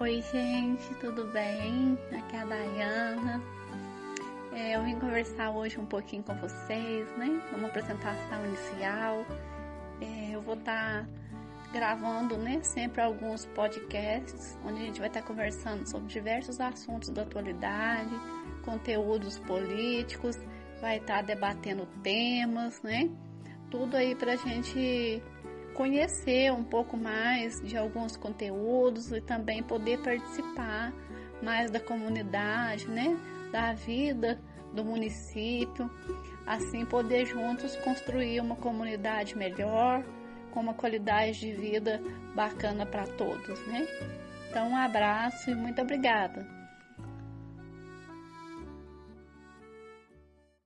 Oi, gente, tudo bem? Aqui é a Dayana. É, eu vim conversar hoje um pouquinho com vocês, né? Uma apresentação inicial. É, eu vou estar tá gravando, né, sempre alguns podcasts onde a gente vai estar tá conversando sobre diversos assuntos da atualidade, conteúdos políticos, vai estar tá debatendo temas, né? Tudo aí para a gente conhecer um pouco mais de alguns conteúdos e também poder participar mais da comunidade, né? Da vida do município, assim poder juntos construir uma comunidade melhor, com uma qualidade de vida bacana para todos, né? Então, um abraço e muito obrigada.